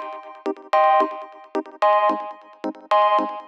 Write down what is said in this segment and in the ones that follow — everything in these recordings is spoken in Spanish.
Thank you.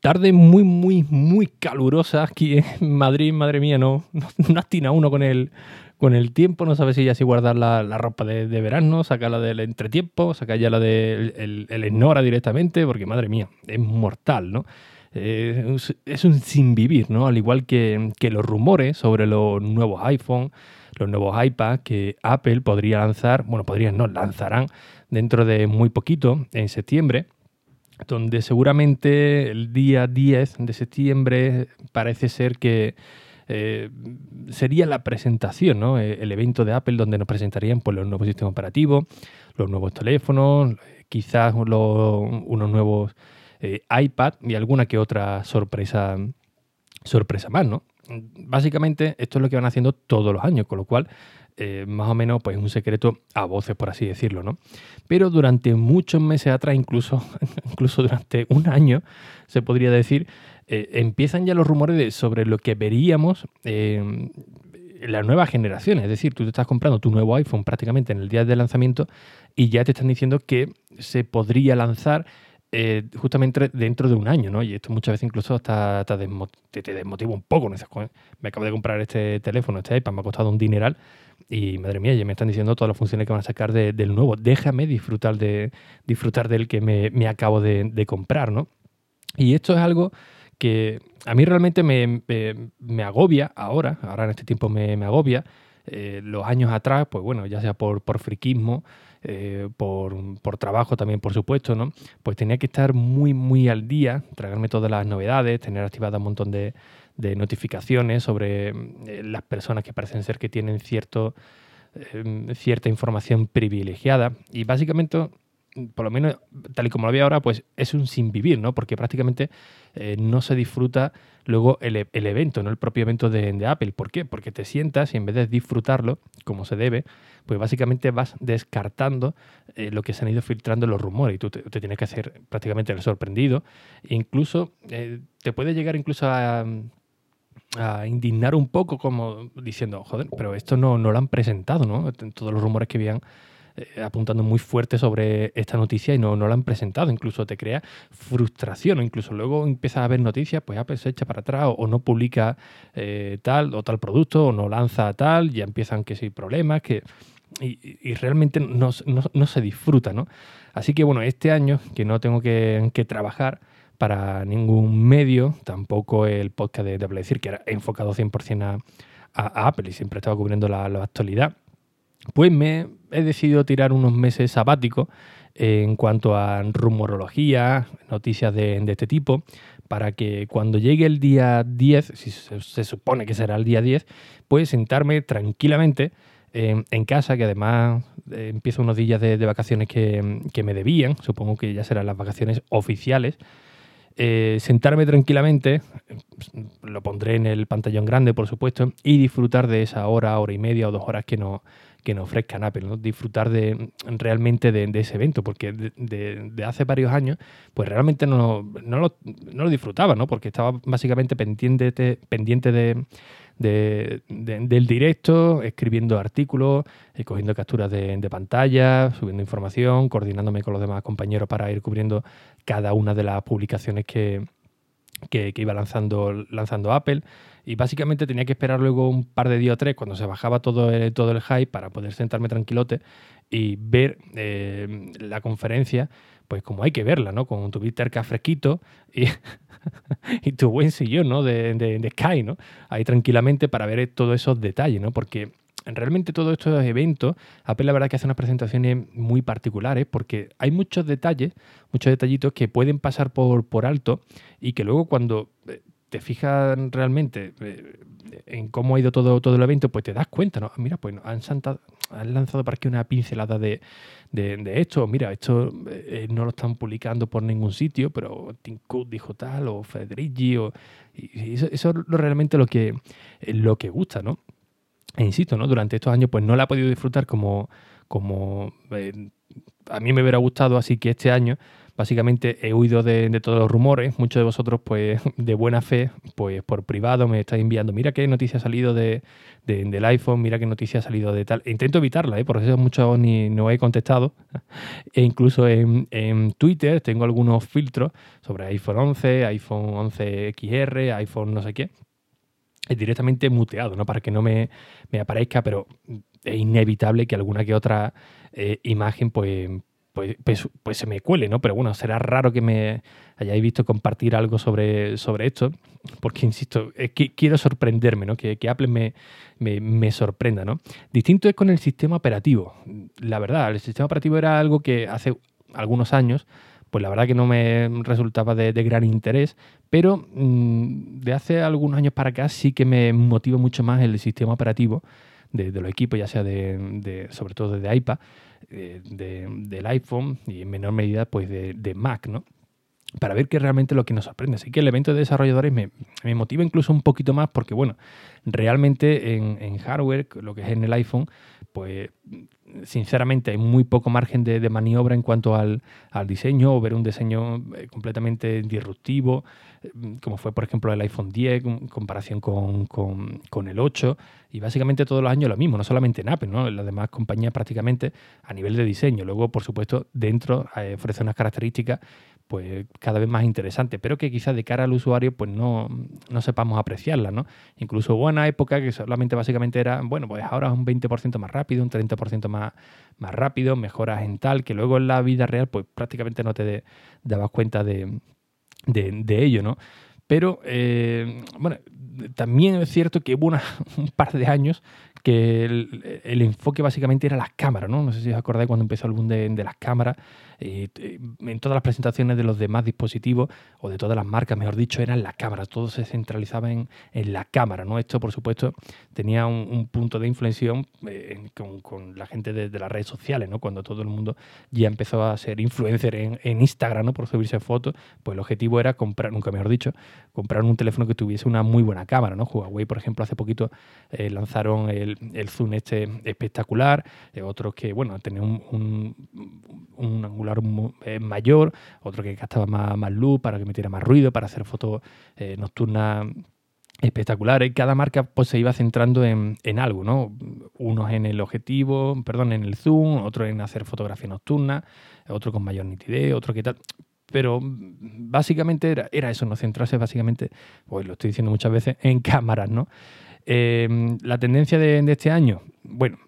Tarde muy, muy, muy calurosa aquí en Madrid, madre mía, no, no, atina uno con el, con el tiempo, no sabe si ya si guardar la, ropa de, verano, sacarla del entretiempo, sacar ya la del de el, el directamente, porque madre mía, es mortal, ¿no? Eh, es un sin vivir, ¿no? Al igual que, que los rumores sobre los nuevos iPhone, los nuevos iPad que Apple podría lanzar, bueno, podrían no, lanzarán dentro de muy poquito, en septiembre donde seguramente el día 10 de septiembre parece ser que eh, sería la presentación, ¿no? Eh, el evento de Apple donde nos presentarían pues, los nuevos sistemas operativos, los nuevos teléfonos, quizás unos nuevos eh, iPad y alguna que otra sorpresa, sorpresa más, ¿no? Básicamente esto es lo que van haciendo todos los años, con lo cual eh, más o menos pues un secreto a voces, por así decirlo, ¿no? Pero durante muchos meses atrás, incluso, incluso durante un año, se podría decir, eh, empiezan ya los rumores sobre lo que veríamos en la nueva generación. Es decir, tú te estás comprando tu nuevo iPhone prácticamente en el día de lanzamiento y ya te están diciendo que se podría lanzar eh, justamente dentro de un año, ¿no? Y esto muchas veces incluso hasta, te, desmotiva un poco. ¿no? Me acabo de comprar este teléfono, este iPad, me ha costado un dineral y madre mía, ya me están diciendo todas las funciones que van a sacar del nuevo. Déjame disfrutar de disfrutar del que me, acabo de, comprar, ¿no? Y esto es algo que a mí realmente me, agobia ahora, ahora en este tiempo me, agobia. Eh, los años atrás, pues bueno, ya sea por, por friquismo, eh, por, trabajo también, por supuesto, ¿no? Pues tenía que estar muy, muy al día, tragarme todas las novedades, tener activadas un montón de, notificaciones sobre eh, las personas que parecen ser que tienen cierto, eh, cierta información privilegiada. Y básicamente por lo menos tal y como lo veo ahora, pues es un sin vivir, ¿no? Porque prácticamente eh, no se disfruta luego el, evento, no el propio evento de, Apple. ¿Por qué? Porque te sientas y en vez de disfrutarlo como se debe, pues básicamente vas descartando eh, lo que se han ido filtrando los rumores y tú te, tienes que hacer prácticamente el sorprendido. E incluso eh, te puede llegar incluso a, indignar un poco como diciendo, joder, pero esto no, no lo han presentado, ¿no? Todos los rumores que habían eh, apuntando muy fuerte sobre esta noticia y no, no la han presentado. Incluso te crea frustración, o incluso luego empiezas a ver noticias, pues Apple se echa para atrás o, no publica eh, tal o tal producto o no lanza tal, ya empiezan que sí problemas, que... Y, realmente no, se disfruta, ¿no? Así que bueno, este año que no tengo que, trabajar para ningún medio, tampoco el podcast de, Apple decir que era enfocado 100% a, Apple y siempre estaba cubriendo la actualidad pues me he decidido tirar unos meses sabáticos en cuanto a rumorología, noticias de, este tipo, para que cuando llegue el día 10, si se, supone que será el día 10, pues sentarme tranquilamente en casa, que además eh, empiezo unos días de, vacaciones que, me debían, supongo que ya serán las vacaciones oficiales, eh, sentarme tranquilamente, lo pondré en el pantallón grande, por supuesto, y disfrutar de esa hora, hora y media o dos horas que no, que nos ofrezcan Apple, ¿no? disfrutar de, realmente de, ese evento, porque de, hace varios años, pues realmente no, no, lo, disfrutaba, ¿no? porque estaba básicamente pendiente, pendiente de, del directo, escribiendo artículos, eh, cogiendo capturas de, pantalla, subiendo información, coordinándome con los demás compañeros para ir cubriendo cada una de las publicaciones que, que, iba lanzando, lanzando Apple. Y básicamente tenía que esperar luego un par de días o tres cuando se bajaba todo el, todo el hype para poder sentarme tranquilote y ver eh, la conferencia, pues como hay que verla, ¿no? Con tu Viterca fresquito y, y, tu buen sillón, ¿no? De, de, de, Sky, ¿no? Ahí tranquilamente para ver todos esos detalles, ¿no? Porque realmente todos estos eventos, Apple la verdad que hace unas presentaciones muy particulares porque hay muchos detalles, muchos detallitos que pueden pasar por, por alto y que luego cuando eh, te fijas realmente eh, en cómo ha ido todo, todo el evento, pues te das cuenta, ¿no? Mira, pues han, han lanzado para aquí una pincelada de, de, esto. Mira, esto eh, no lo están publicando por ningún sitio, pero Tim Cook dijo tal, o Federici, o, y eso, es realmente lo que, lo que gusta, ¿no? E insisto, ¿no? Durante estos años, pues no la he podido disfrutar como, como a mí me hubiera gustado, así que este año básicamente he huido de, todos los rumores. Muchos de vosotros, pues, de buena fe, pues por privado me estáis enviando, mira qué noticia ha salido de, del iPhone, mira qué noticia ha salido de tal. Intento evitarla, ¿eh? por eso muchos ni no he contestado. e incluso en, Twitter tengo algunos filtros sobre iPhone 11, iPhone 11 XR, iPhone no sé qué. Es directamente muteado, ¿no? Para que no me, aparezca, pero es inevitable que alguna que otra eh, imagen, pues, pues, pues, pues, se me cuele, ¿no? Pero bueno, será raro que me hayáis visto compartir algo sobre, sobre esto, porque insisto, que quiero sorprenderme, ¿no? Que, Apple me, me, sorprenda, ¿no? Distinto es con el sistema operativo. La verdad, el sistema operativo era algo que hace algunos años, pues la verdad que no me resultaba de, gran interés, pero mm, de hace algunos años para acá sí que me motiva mucho más el sistema operativo de, los equipos, ya sea de, sobre todo de iPad, eh, del iPhone y en menor medida pues de, Mac, ¿no? Para ver qué realmente lo que nos sorprende. Así que el evento de desarrolladores me, motiva incluso un poquito más porque, bueno, realmente en, hardware, lo que es en el iPhone, pues sinceramente hay muy poco margen de, maniobra en cuanto al, diseño o ver un diseño eh, completamente disruptivo, eh, como fue por ejemplo el iPhone 10 en comparación con, con, el 8 y básicamente todos los años lo mismo, no solamente en Apple, ¿no? las demás compañías prácticamente a nivel de diseño. Luego, por supuesto, dentro eh, ofrece unas características pues cada vez más interesantes, pero que quizás de cara al usuario pues no, no sepamos apreciarlas, ¿no? Incluso hubo una época que solamente básicamente era, bueno, pues ahora es un 20% más rápido, un 30% más, más rápido, mejoras en tal, que luego en la vida real pues prácticamente no te dabas cuenta de, de, ello, ¿no? Pero, eh, bueno, también es cierto que hubo un par de años que el, enfoque básicamente era las cámaras, ¿no? No sé si os acordáis cuando empezó el boom de, las cámaras. Eh, en todas las presentaciones de los demás dispositivos, o de todas las marcas, mejor dicho, eran las cámaras. Todo se centralizaba en, la cámara, ¿no? Esto, por supuesto, tenía un, punto de inflexión eh, con, la gente de, las redes sociales, ¿no? Cuando todo el mundo ya empezó a ser influencer en, Instagram, ¿no? Por subirse fotos, pues el objetivo era comprar, nunca mejor dicho, comprar un teléfono que tuviese una muy buena cámara, ¿no? Huawei, por ejemplo, hace poquito eh, lanzaron el el, zoom este espectacular, eh, otros que, bueno, tenía un, angular eh, mayor, otro que gastaba más, luz para que metiera más ruido, para hacer fotos eh, nocturnas espectaculares. Cada marca pues se iba centrando en, algo, ¿no? Unos en el objetivo, perdón, en el zoom, otros en hacer fotografía nocturna, otro con mayor nitidez, otro que tal. Pero básicamente era, era eso, no centrarse básicamente, pues lo estoy diciendo muchas veces, en cámaras, ¿no? Em, la tendencia de, este año, bueno,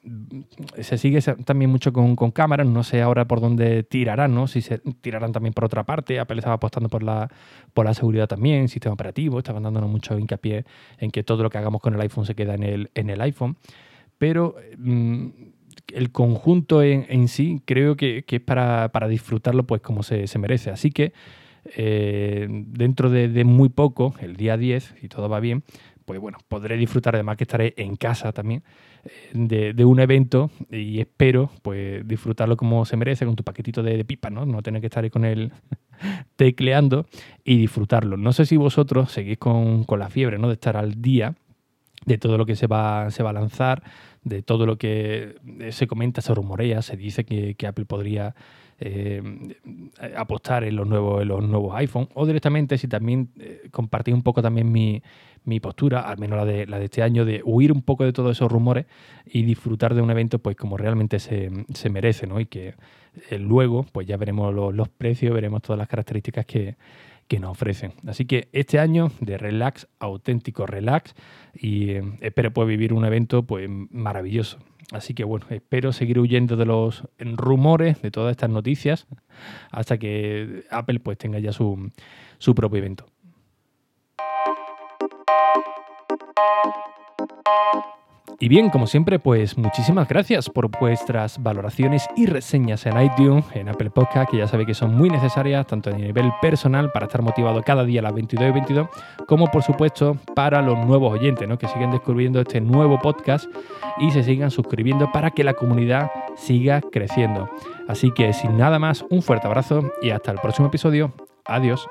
se sigue también mucho con, cámaras, no sé ahora por dónde tirarán, ¿no? Si se tirarán también por otra parte, Apple estaba apostando por la, por la seguridad también, sistema operativo, estaban dándonos mucho hincapié en que todo lo que hagamos con el iPhone se queda en el, en el iPhone, pero mm, el conjunto en, sí creo que, es para, disfrutarlo pues como se, merece, así que eh, dentro de, de muy poco, el día 10, si todo va bien, pues bueno, podré disfrutar, además que estaré en casa también, eh, de, un evento y espero pues disfrutarlo como se merece, con tu paquetito de, pipa, ¿no? No tener que estar ahí con él tecleando y disfrutarlo. No sé si vosotros seguís con, la fiebre, ¿no? De estar al día de todo lo que se va, se va a lanzar, de todo lo que se comenta, se rumorea, se dice que, Apple podría eh, apostar en los nuevos, en los nuevos iPhone, o directamente si también eh, compartís un poco también mi, mi postura, al menos la de, la de este año, de huir un poco de todos esos rumores y disfrutar de un evento pues como realmente se, merece, ¿no? Y que eh, luego pues ya veremos los, precios, veremos todas las características que, nos ofrecen. Así que este año de relax, auténtico relax, y eh, espero poder vivir un evento pues maravilloso. Así que bueno, espero seguir huyendo de los rumores, de todas estas noticias, hasta que Apple pues tenga ya su, su propio evento. Y bien, como siempre, pues muchísimas gracias por vuestras valoraciones y reseñas en iTunes, en Apple Podcast, que ya sabéis que son muy necesarias, tanto a nivel personal para estar motivado cada día a las 22 y 22, como por supuesto para los nuevos oyentes, ¿no? que siguen descubriendo este nuevo podcast y se sigan suscribiendo para que la comunidad siga creciendo. Así que sin nada más, un fuerte abrazo y hasta el próximo episodio. Adiós.